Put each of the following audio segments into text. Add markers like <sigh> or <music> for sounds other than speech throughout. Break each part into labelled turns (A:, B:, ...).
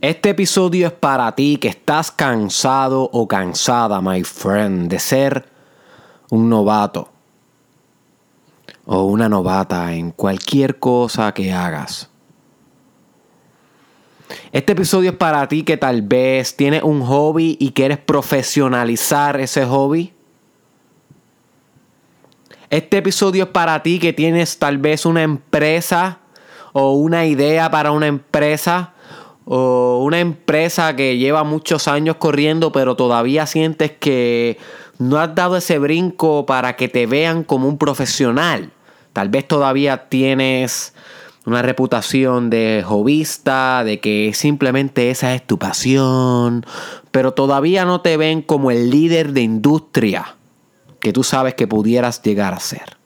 A: Este episodio es para ti que estás cansado o cansada, my friend, de ser un novato o una novata en cualquier cosa que hagas. Este episodio es para ti que tal vez tienes un hobby y quieres profesionalizar ese hobby. Este episodio es para ti que tienes tal vez una empresa o una idea para una empresa o una empresa que lleva muchos años corriendo pero todavía sientes que no has dado ese brinco para que te vean como un profesional. Tal vez todavía tienes una reputación de hobbyista, de que simplemente esa es tu pasión, pero todavía no te ven como el líder de industria que tú sabes que pudieras llegar a ser.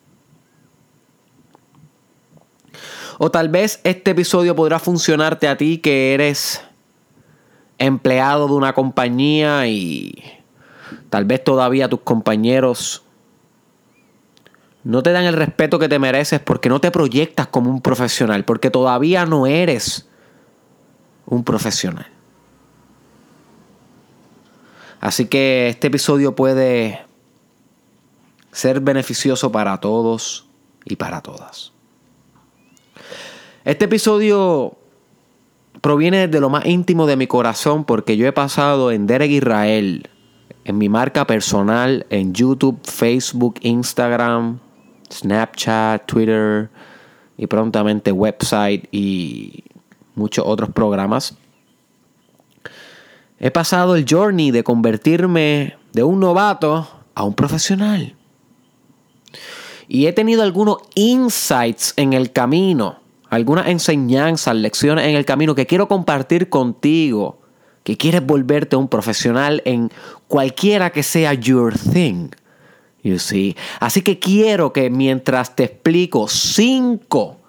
A: O tal vez este episodio podrá funcionarte a ti que eres empleado de una compañía y tal vez todavía tus compañeros no te dan el respeto que te mereces porque no te proyectas como un profesional, porque todavía no eres un profesional. Así que este episodio puede ser beneficioso para todos y para todas. Este episodio proviene de lo más íntimo de mi corazón porque yo he pasado en Derek Israel, en mi marca personal, en YouTube, Facebook, Instagram, Snapchat, Twitter y prontamente website y muchos otros programas. He pasado el journey de convertirme de un novato a un profesional. Y he tenido algunos insights en el camino, algunas enseñanzas, lecciones en el camino que quiero compartir contigo, que quieres volverte un profesional en cualquiera que sea your thing. You see? Así que quiero que mientras te explico cinco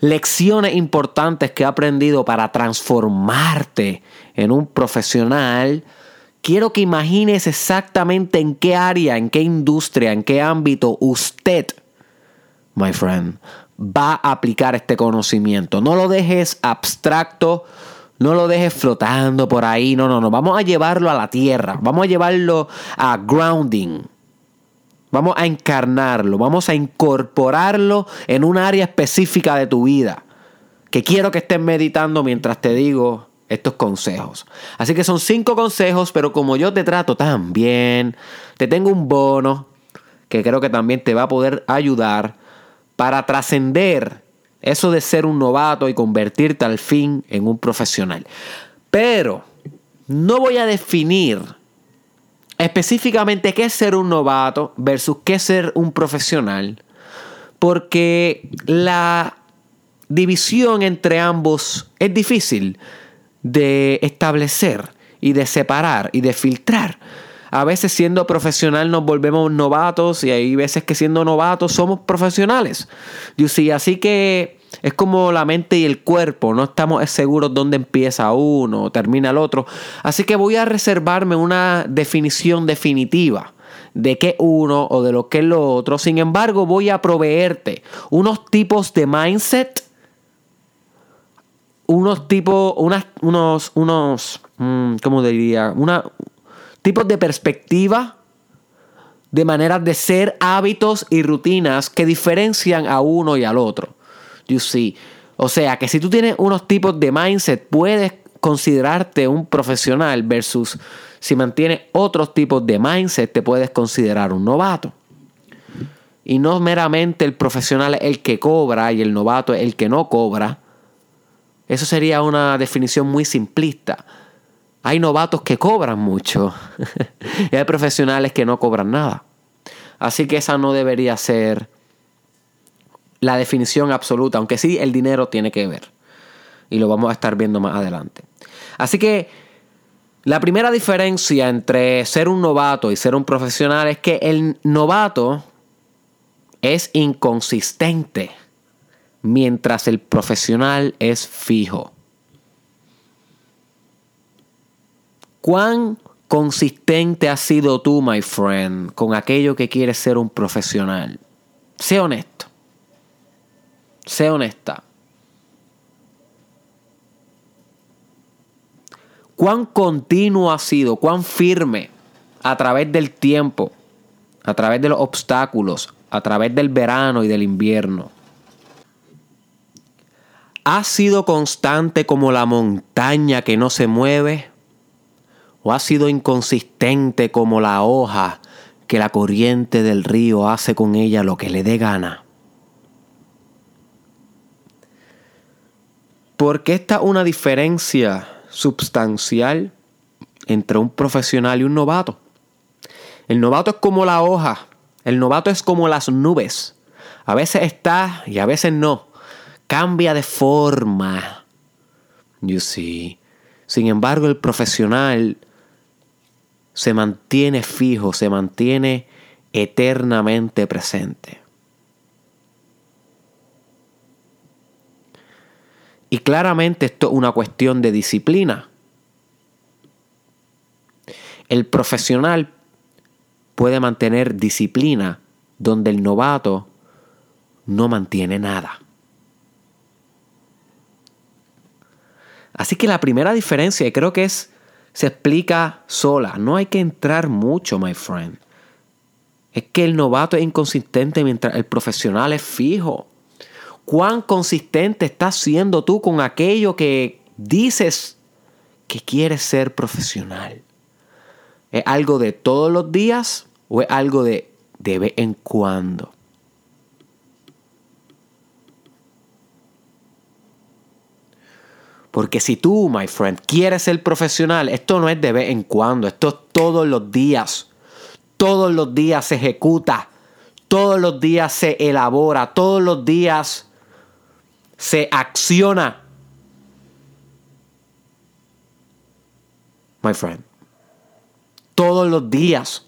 A: lecciones importantes que he aprendido para transformarte en un profesional, quiero que imagines exactamente en qué área, en qué industria, en qué ámbito usted, my friend, va a aplicar este conocimiento. No lo dejes abstracto, no lo dejes flotando por ahí, no, no, no, vamos a llevarlo a la tierra, vamos a llevarlo a grounding Vamos a encarnarlo, vamos a incorporarlo en un área específica de tu vida. Que quiero que estés meditando mientras te digo estos consejos. Así que son cinco consejos, pero como yo te trato tan bien, te tengo un bono que creo que también te va a poder ayudar para trascender eso de ser un novato y convertirte al fin en un profesional. Pero no voy a definir específicamente qué es ser un novato versus qué es ser un profesional, porque la división entre ambos es difícil de establecer y de separar y de filtrar. A veces siendo profesional nos volvemos novatos y hay veces que siendo novatos somos profesionales. Así que es como la mente y el cuerpo, no estamos seguros dónde empieza uno o termina el otro. Así que voy a reservarme una definición definitiva de qué uno o de lo que es lo otro. Sin embargo, voy a proveerte unos tipos de mindset, unos tipos, unas, unos, unos, mm, ¿cómo diría? Una, tipos de perspectiva, de maneras de ser, hábitos y rutinas que diferencian a uno y al otro. You see. O sea que si tú tienes unos tipos de mindset, puedes considerarte un profesional versus si mantienes otros tipos de mindset, te puedes considerar un novato. Y no meramente el profesional es el que cobra y el novato es el que no cobra. Eso sería una definición muy simplista. Hay novatos que cobran mucho <laughs> y hay profesionales que no cobran nada. Así que esa no debería ser la definición absoluta, aunque sí el dinero tiene que ver. Y lo vamos a estar viendo más adelante. Así que la primera diferencia entre ser un novato y ser un profesional es que el novato es inconsistente, mientras el profesional es fijo. ¿Cuán consistente has sido tú, my friend, con aquello que quieres ser un profesional? Sé honesto. Sé honesta. cuán continuo ha sido, cuán firme a través del tiempo, a través de los obstáculos, a través del verano y del invierno. ¿Ha sido constante como la montaña que no se mueve? ¿O ha sido inconsistente como la hoja que la corriente del río hace con ella lo que le dé gana? Porque esta una diferencia substancial entre un profesional y un novato. El novato es como la hoja, el novato es como las nubes. A veces está y a veces no. Cambia de forma. You see. Sin embargo, el profesional se mantiene fijo, se mantiene eternamente presente. Y claramente esto es una cuestión de disciplina. El profesional puede mantener disciplina donde el novato no mantiene nada. Así que la primera diferencia, y creo que es, se explica sola, no hay que entrar mucho, my friend. Es que el novato es inconsistente mientras el profesional es fijo cuán consistente estás siendo tú con aquello que dices que quieres ser profesional. ¿Es algo de todos los días o es algo de de vez en cuando? Porque si tú, my friend, quieres ser profesional, esto no es de vez en cuando, esto es todos los días. Todos los días se ejecuta, todos los días se elabora, todos los días se acciona. My friend. Todos los días.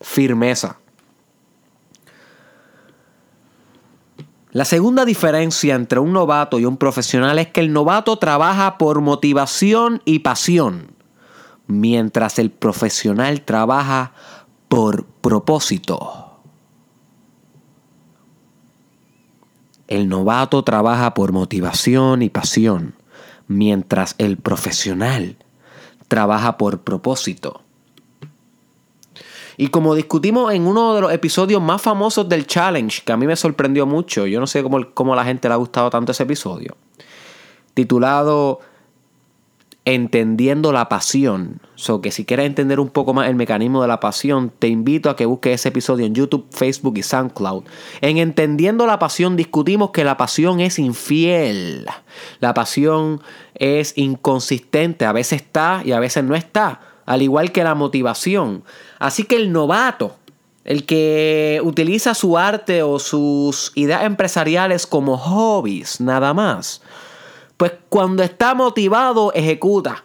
A: Firmeza. La segunda diferencia entre un novato y un profesional es que el novato trabaja por motivación y pasión, mientras el profesional trabaja por propósito. El novato trabaja por motivación y pasión, mientras el profesional trabaja por propósito. Y como discutimos en uno de los episodios más famosos del challenge, que a mí me sorprendió mucho, yo no sé cómo, cómo a la gente le ha gustado tanto ese episodio, titulado entendiendo la pasión. So que si quieres entender un poco más el mecanismo de la pasión, te invito a que busques ese episodio en YouTube, Facebook y SoundCloud. En Entendiendo la pasión discutimos que la pasión es infiel. La pasión es inconsistente, a veces está y a veces no está, al igual que la motivación. Así que el novato, el que utiliza su arte o sus ideas empresariales como hobbies, nada más pues cuando está motivado, ejecuta.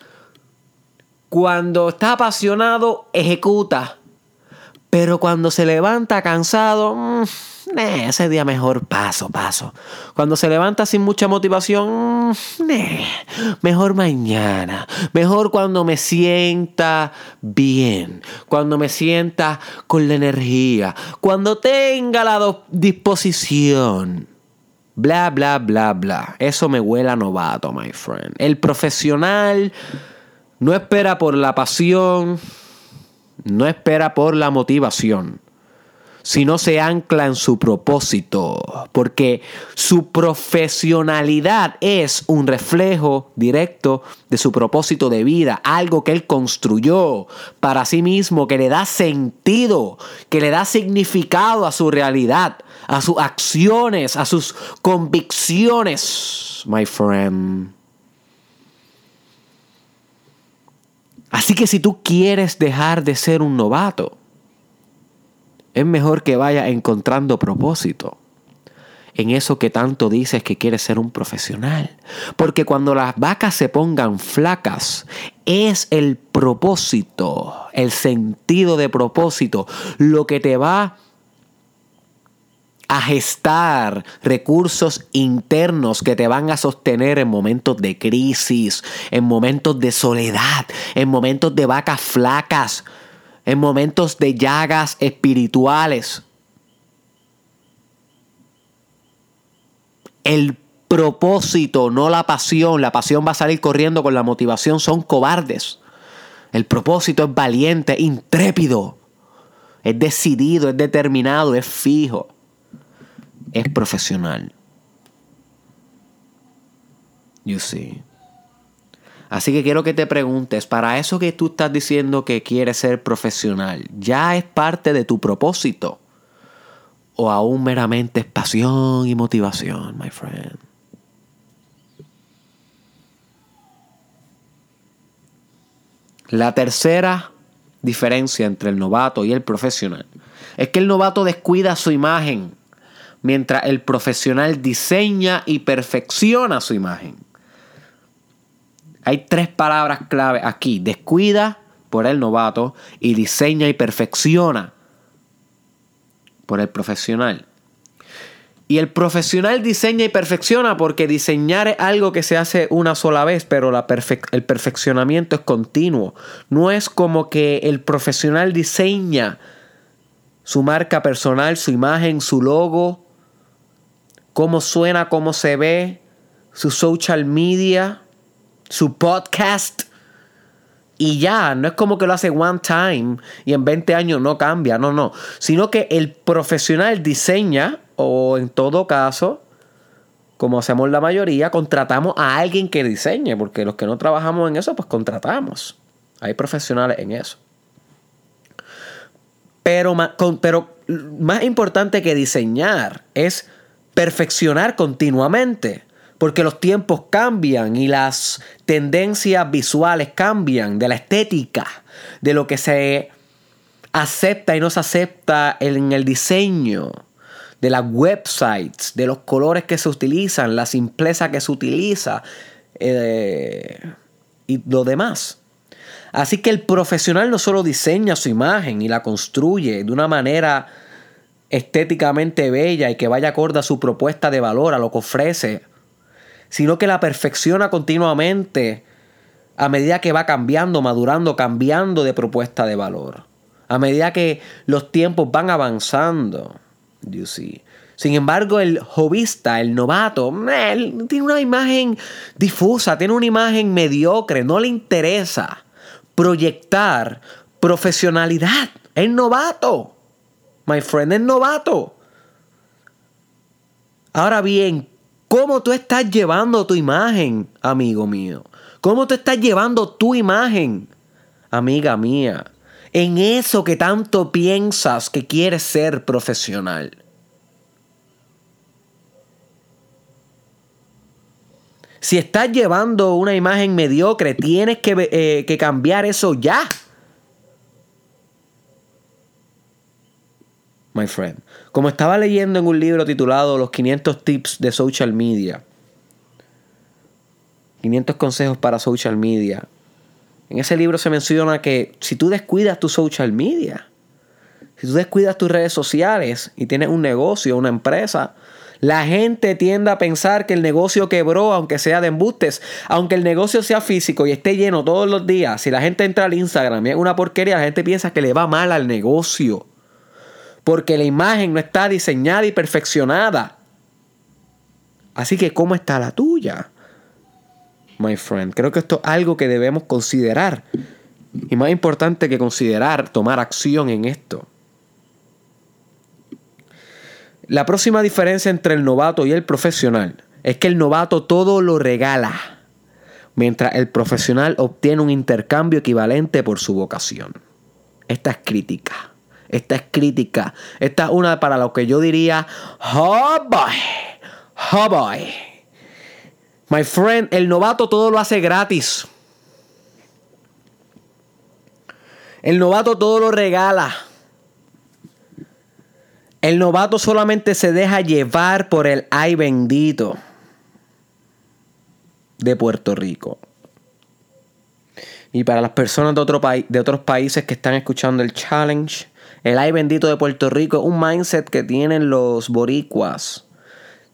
A: Cuando está apasionado, ejecuta. Pero cuando se levanta cansado, mm, ese día mejor paso, paso. Cuando se levanta sin mucha motivación, mejor mañana. Mejor cuando me sienta bien. Cuando me sienta con la energía. Cuando tenga la disposición. Bla, bla, bla, bla. Eso me huele a novato, my friend. El profesional no espera por la pasión, no espera por la motivación, sino se ancla en su propósito, porque su profesionalidad es un reflejo directo de su propósito de vida, algo que él construyó para sí mismo, que le da sentido, que le da significado a su realidad a sus acciones, a sus convicciones, my friend. Así que si tú quieres dejar de ser un novato, es mejor que vayas encontrando propósito en eso que tanto dices que quieres ser un profesional. Porque cuando las vacas se pongan flacas, es el propósito, el sentido de propósito, lo que te va a gestar recursos internos que te van a sostener en momentos de crisis, en momentos de soledad, en momentos de vacas flacas, en momentos de llagas espirituales. El propósito, no la pasión. La pasión va a salir corriendo con la motivación, son cobardes. El propósito es valiente, intrépido, es decidido, es determinado, es fijo, es profesional. You see. Así que quiero que te preguntes, para eso que tú estás diciendo que quieres ser profesional, ¿ya es parte de tu propósito? ¿O aún meramente es pasión y motivación, my friend? La tercera diferencia entre el novato y el profesional es que el novato descuida su imagen, mientras el profesional diseña y perfecciona su imagen. Hay tres palabras clave aquí. Descuida por el novato y diseña y perfecciona por el profesional. Y el profesional diseña y perfecciona porque diseñar es algo que se hace una sola vez, pero el perfeccionamiento es continuo. No es como que el profesional diseña su marca personal, su imagen, su logo, cómo suena, cómo se ve, su social media, su podcast. Y ya, no es como que lo hace one time y en 20 años no cambia, no, no. Sino que el profesional diseña, o en todo caso, como hacemos la mayoría, contratamos a alguien que diseñe, porque los que no trabajamos en eso, pues contratamos. Hay profesionales en eso. Pero, pero más importante que diseñar es perfeccionar continuamente porque los tiempos cambian y las tendencias visuales cambian de la estética, de lo que se acepta y no se acepta en el diseño, de las websites, de los colores que se utilizan, la simpleza que se utiliza eh, y lo demás. Así que el profesional no solo diseña su imagen y la construye de una manera estéticamente bella y que vaya acorde a su propuesta de valor, a lo que ofrece sino que la perfecciona continuamente a medida que va cambiando, madurando, cambiando de propuesta de valor. A medida que los tiempos van avanzando. You see. Sin embargo, el hobbyista, el novato, él tiene una imagen difusa, tiene una imagen mediocre, no le interesa proyectar profesionalidad. Es novato. My friend es novato. Ahora bien, ¿Cómo tú estás llevando tu imagen, amigo mío? ¿Cómo tú estás llevando tu imagen, amiga mía? En eso que tanto piensas que quieres ser profesional. Si estás llevando una imagen mediocre, tienes que, eh, que cambiar eso ya. My friend. Como estaba leyendo en un libro titulado Los 500 tips de social media. 500 consejos para social media. En ese libro se menciona que si tú descuidas tu social media, si tú descuidas tus redes sociales y tienes un negocio, una empresa, la gente tiende a pensar que el negocio quebró, aunque sea de embustes. Aunque el negocio sea físico y esté lleno todos los días, si la gente entra al Instagram y es una porquería, la gente piensa que le va mal al negocio porque la imagen no está diseñada y perfeccionada. Así que, ¿cómo está la tuya? My friend, creo que esto es algo que debemos considerar. Y más importante que considerar, tomar acción en esto. La próxima diferencia entre el novato y el profesional es que el novato todo lo regala, mientras el profesional obtiene un intercambio equivalente por su vocación. Esta es crítica. Esta es crítica. Esta es una para lo que yo diría, oh boy, oh boy. My friend, el novato todo lo hace gratis. El novato todo lo regala. El novato solamente se deja llevar por el ay bendito de Puerto Rico. Y para las personas de, otro de otros países que están escuchando el challenge, el ay bendito de Puerto Rico es un mindset que tienen los boricuas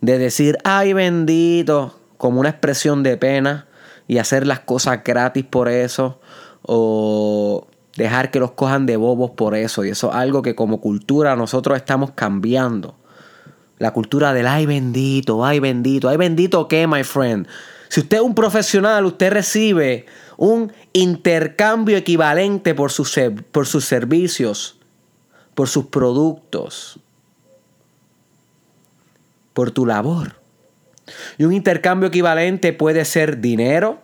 A: de decir ay bendito como una expresión de pena y hacer las cosas gratis por eso o dejar que los cojan de bobos por eso y eso es algo que como cultura nosotros estamos cambiando. La cultura del ay bendito, ay bendito, ay bendito qué, my friend. Si usted es un profesional, usted recibe un intercambio equivalente por sus, por sus servicios, por sus productos, por tu labor. Y un intercambio equivalente puede ser dinero,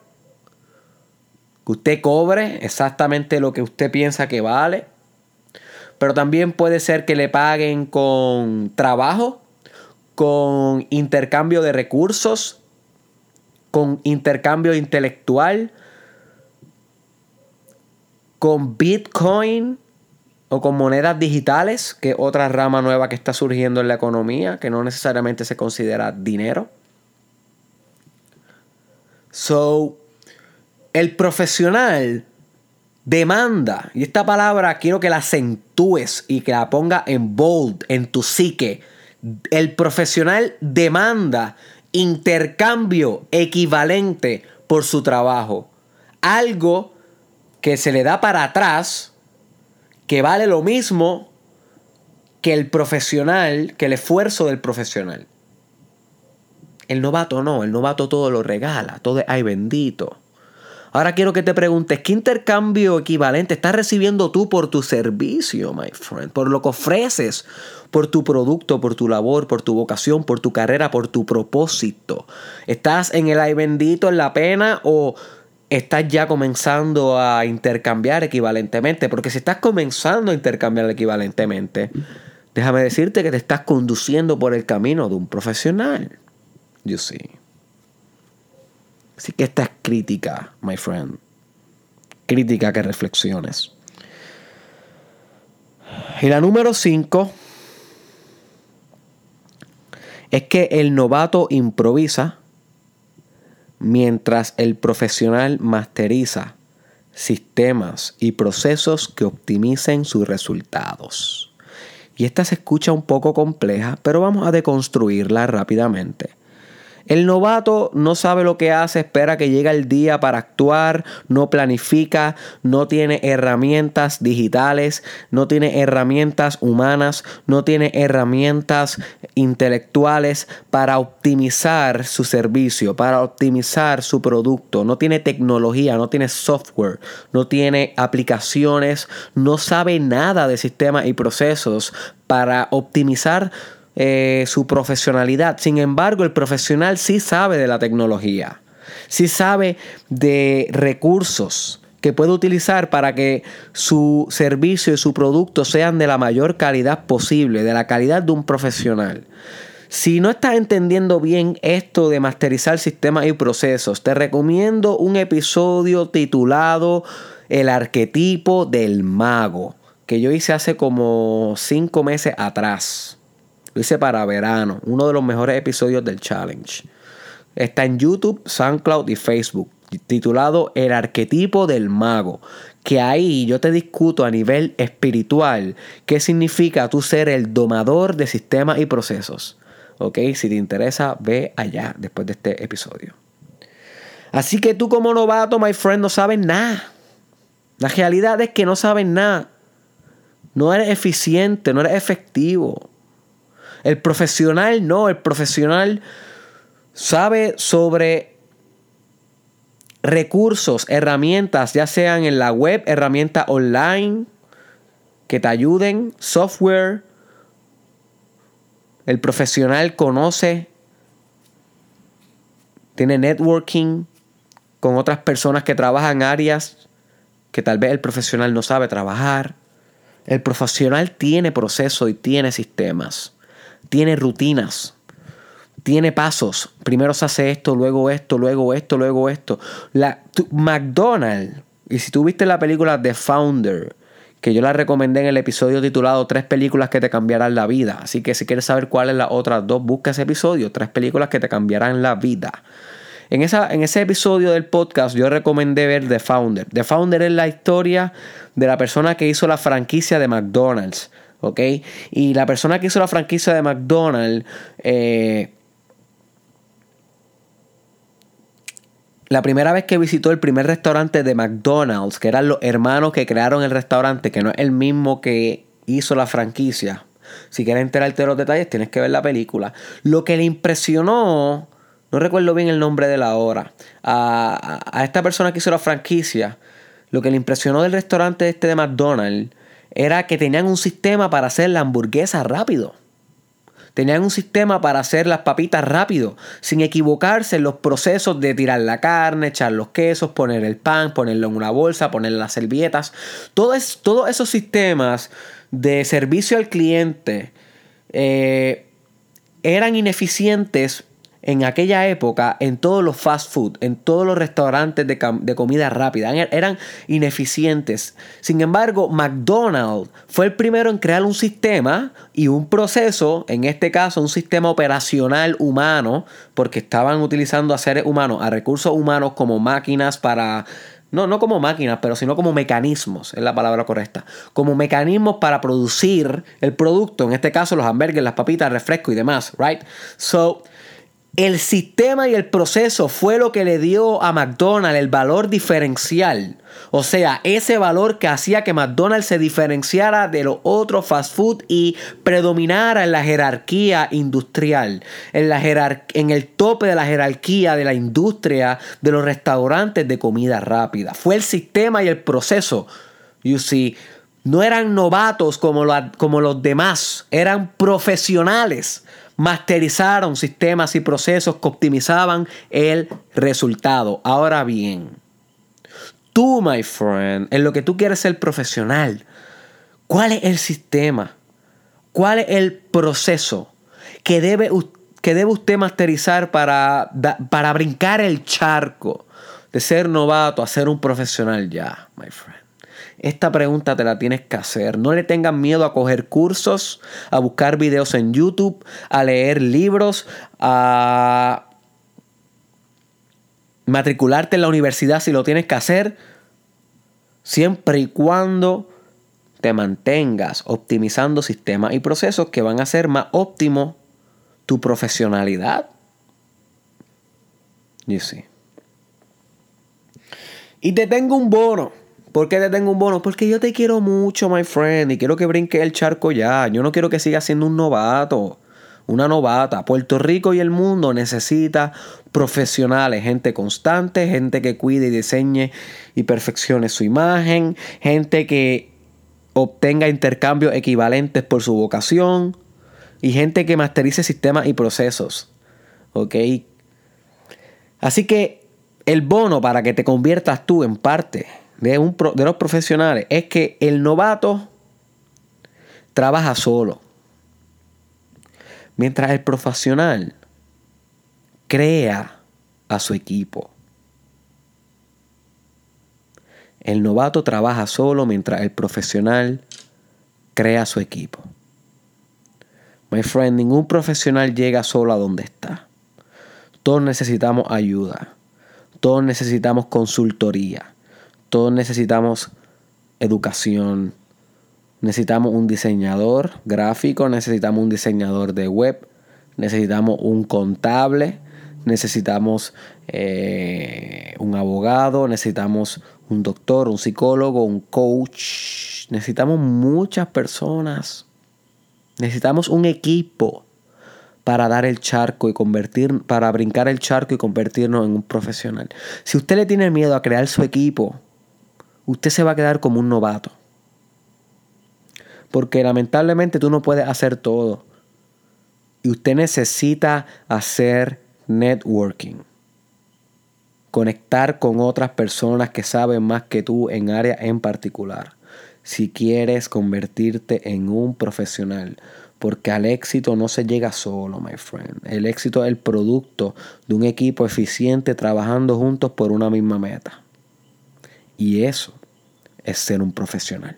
A: que usted cobre exactamente lo que usted piensa que vale, pero también puede ser que le paguen con trabajo, con intercambio de recursos, con intercambio intelectual, con Bitcoin o con monedas digitales, que es otra rama nueva que está surgiendo en la economía, que no necesariamente se considera dinero. So, el profesional demanda, y esta palabra quiero que la acentúes y que la ponga en bold, en tu psique. El profesional demanda intercambio equivalente por su trabajo. Algo que se le da para atrás, que vale lo mismo que el profesional, que el esfuerzo del profesional. El novato no, el novato todo lo regala, todo es ay bendito. Ahora quiero que te preguntes, ¿qué intercambio equivalente estás recibiendo tú por tu servicio, my friend? Por lo que ofreces, por tu producto, por tu labor, por tu vocación, por tu carrera, por tu propósito. ¿Estás en el ay bendito, en la pena o estás ya comenzando a intercambiar equivalentemente? Porque si estás comenzando a intercambiar equivalentemente, déjame decirte que te estás conduciendo por el camino de un profesional. You see. Así que esta es crítica, my friend. Crítica que reflexiones. Y la número 5 es que el novato improvisa mientras el profesional masteriza sistemas y procesos que optimicen sus resultados. Y esta se escucha un poco compleja, pero vamos a deconstruirla rápidamente. El novato no sabe lo que hace, espera que llegue el día para actuar, no planifica, no tiene herramientas digitales, no tiene herramientas humanas, no tiene herramientas intelectuales para optimizar su servicio, para optimizar su producto, no tiene tecnología, no tiene software, no tiene aplicaciones, no sabe nada de sistemas y procesos para optimizar eh, su profesionalidad. Sin embargo, el profesional sí sabe de la tecnología, sí sabe de recursos que puede utilizar para que su servicio y su producto sean de la mayor calidad posible, de la calidad de un profesional. Si no estás entendiendo bien esto de masterizar sistemas y procesos, te recomiendo un episodio titulado El arquetipo del mago, que yo hice hace como cinco meses atrás. Lo hice para verano. Uno de los mejores episodios del challenge. Está en YouTube, SoundCloud y Facebook. Titulado El arquetipo del mago. Que ahí yo te discuto a nivel espiritual qué significa tú ser el domador de sistemas y procesos. Ok, si te interesa, ve allá después de este episodio. Así que tú como novato, my friend, no sabes nada. La realidad es que no sabes nada. No eres eficiente, no eres efectivo. El profesional no, el profesional sabe sobre recursos, herramientas, ya sean en la web, herramientas online que te ayuden, software. El profesional conoce, tiene networking con otras personas que trabajan áreas que tal vez el profesional no sabe trabajar. El profesional tiene proceso y tiene sistemas tiene rutinas, tiene pasos. Primero se hace esto, luego esto, luego esto, luego esto. La, McDonald's, y si tú viste la película The Founder, que yo la recomendé en el episodio titulado Tres películas que te cambiarán la vida. Así que si quieres saber cuáles las otras dos, busca ese episodio, Tres películas que te cambiarán la vida. En, esa, en ese episodio del podcast yo recomendé ver The Founder. The Founder es la historia de la persona que hizo la franquicia de McDonald's. Y la persona que hizo la franquicia de McDonald's, eh, la primera vez que visitó el primer restaurante de McDonald's, que eran los hermanos que crearon el restaurante, que no es el mismo que hizo la franquicia, Si quieres enterarte de los detalles, tienes que ver la película. Lo que le impresionó, no recuerdo bien el nombre de la hora, a, a esta persona que hizo la franquicia, lo que le impresionó del restaurante este de McDonald's era que tenían un sistema para hacer la hamburguesa rápido. Tenían un sistema para hacer las papitas rápido, sin equivocarse en los procesos de tirar la carne, echar los quesos, poner el pan, ponerlo en una bolsa, poner las servilletas. todos esos sistemas de servicio al cliente eh, eran ineficientes en aquella época en todos los fast food, en todos los restaurantes de, comida rápida. Eran ineficientes. Sin embargo, McDonald's fue el primero en crear un sistema y un proceso, en este caso un sistema operacional humano, porque estaban utilizando a seres humanos, a recursos humanos como máquinas para no, no como máquinas, pero sino como mecanismos, es la palabra correcta. Como mecanismos para producir el producto, en este caso los hamburgues, las papitas, refresco y demás, right? So, el sistema y el proceso fue lo que le dio a McDonald's el valor diferencial. O sea, ese valor que hacía que McDonald's se diferenciara de los otros fast food y predominara en la jerarquía industrial, en, la en el tope de la jerarquía de la industria de los restaurantes de comida rápida. Fue el sistema y el proceso. You see, no eran novatos como, como los demás, eran profesionales masterizaron sistemas y procesos que optimizaban el resultado. Ahora bien, tú, my friend, en lo que tú quieres ser profesional, ¿cuál es el sistema? ¿Cuál es el proceso que debe, que debe usted masterizar para, para brincar el charco de ser novato a ser un profesional ya, my friend? Esta pregunta te la tienes que hacer. No le tengan miedo a coger cursos, a buscar videos en YouTube, a leer libros, a matricularte en la universidad si lo tienes que hacer, siempre y cuando te mantengas optimizando sistemas y procesos que van a hacer más óptimo tu profesionalidad. You see. Y te tengo un bono. ¿Por qué te tengo un bono? Porque yo te quiero mucho, my friend, y quiero que brinque el charco ya. Yo no quiero que sigas siendo un novato, una novata. Puerto Rico y el mundo necesita profesionales, gente constante, gente que cuide y diseñe y perfeccione su imagen, gente que obtenga intercambios equivalentes por su vocación y gente que masterice sistemas y procesos. ¿Ok? Así que el bono para que te conviertas tú en parte de, un, de los profesionales es que el novato trabaja solo. Mientras el profesional crea a su equipo. El novato trabaja solo mientras el profesional crea su equipo. My friend, ningún profesional llega solo a donde está. Todos necesitamos ayuda. Todos necesitamos consultoría. Todos necesitamos educación. Necesitamos un diseñador gráfico, necesitamos un diseñador de web, necesitamos un contable, necesitamos eh, un abogado, necesitamos un doctor, un psicólogo, un coach. Necesitamos muchas personas. Necesitamos un equipo para dar el charco y convertir, para brincar el charco y convertirnos en un profesional. Si usted le tiene miedo a crear su equipo, usted se va a quedar como un novato. Porque lamentablemente tú no puedes hacer todo. Y usted necesita hacer networking. Conectar con otras personas que saben más que tú en área en particular. Si quieres convertirte en un profesional. Porque al éxito no se llega solo, my friend. El éxito es el producto de un equipo eficiente trabajando juntos por una misma meta. Y eso es ser un profesional.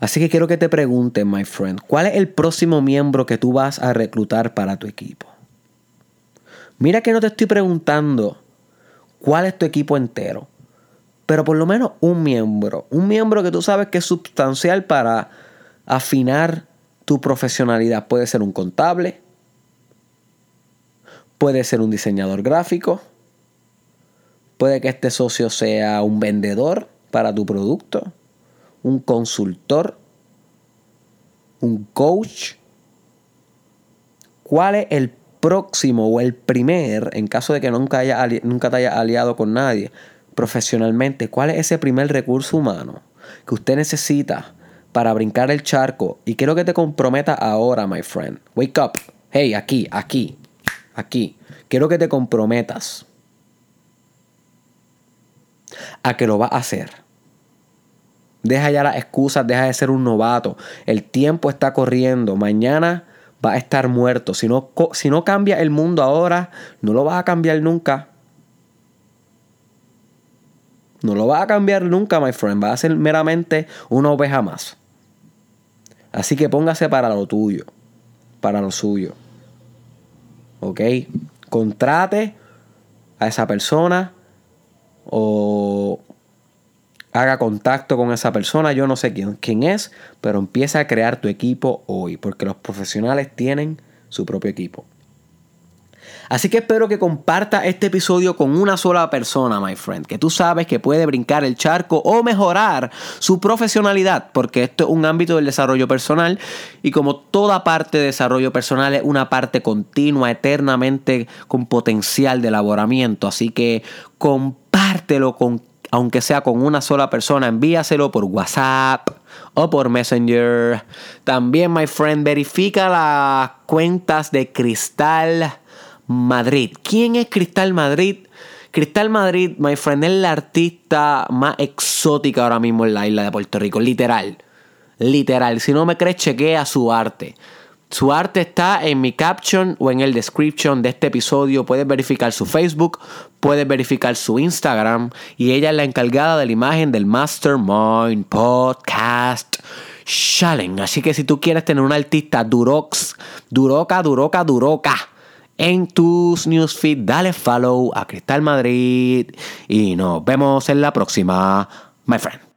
A: Así que quiero que te preguntes, my friend, ¿cuál es el próximo miembro que tú vas a reclutar para tu equipo? Mira que no te estoy preguntando cuál es tu equipo entero, pero por lo menos un miembro, un miembro que tú sabes que es sustancial para afinar tu profesionalidad. Puede ser un contable, puede ser un diseñador gráfico, Puede que este socio sea un vendedor para tu producto, un consultor, un coach. ¿Cuál es el próximo o el primer, en caso de que nunca, haya, nunca te haya aliado con nadie profesionalmente, cuál es ese primer recurso humano que usted necesita para brincar el charco? Y quiero que te comprometa ahora, my friend. Wake up. Hey, aquí, aquí, aquí. Quiero que te comprometas a que lo vas a hacer. Deja ya las excusas, deja de ser un novato. El tiempo está corriendo. Mañana va a estar muerto. Si no, si no cambia el mundo ahora, no lo va a cambiar nunca. No lo va a cambiar nunca, my friend. Va a ser meramente una oveja más. Así que póngase para lo tuyo, para lo suyo. ¿Ok? Contrate a esa persona o haga contacto con esa persona. Yo no sé quién, quién es, pero empieza a crear tu equipo hoy, porque los profesionales tienen su propio equipo. Así que espero que comparta este episodio con una sola persona, my friend, que tú sabes que puede brincar el charco o mejorar su profesionalidad, porque esto es un ámbito del desarrollo personal y como toda parte de desarrollo personal es una parte continua, eternamente con potencial de elaboramiento. Así que con aunque sea con una sola persona, envíaselo por WhatsApp o por Messenger. También, my friend, verifica las cuentas de Cristal Madrid. ¿Quién es Cristal Madrid? Cristal Madrid, my friend, es la artista más exótica ahora mismo en la isla de Puerto Rico. Literal. Literal. Si no me crees, chequea su arte. Su arte está en mi caption o en el description de este episodio. Puedes verificar su Facebook, puedes verificar su Instagram y ella es la encargada de la imagen del Mastermind Podcast Challenge. Así que si tú quieres tener un artista durox, duroca, duroca, duroca en tus newsfeed, dale follow a Cristal Madrid y nos vemos en la próxima, my friend.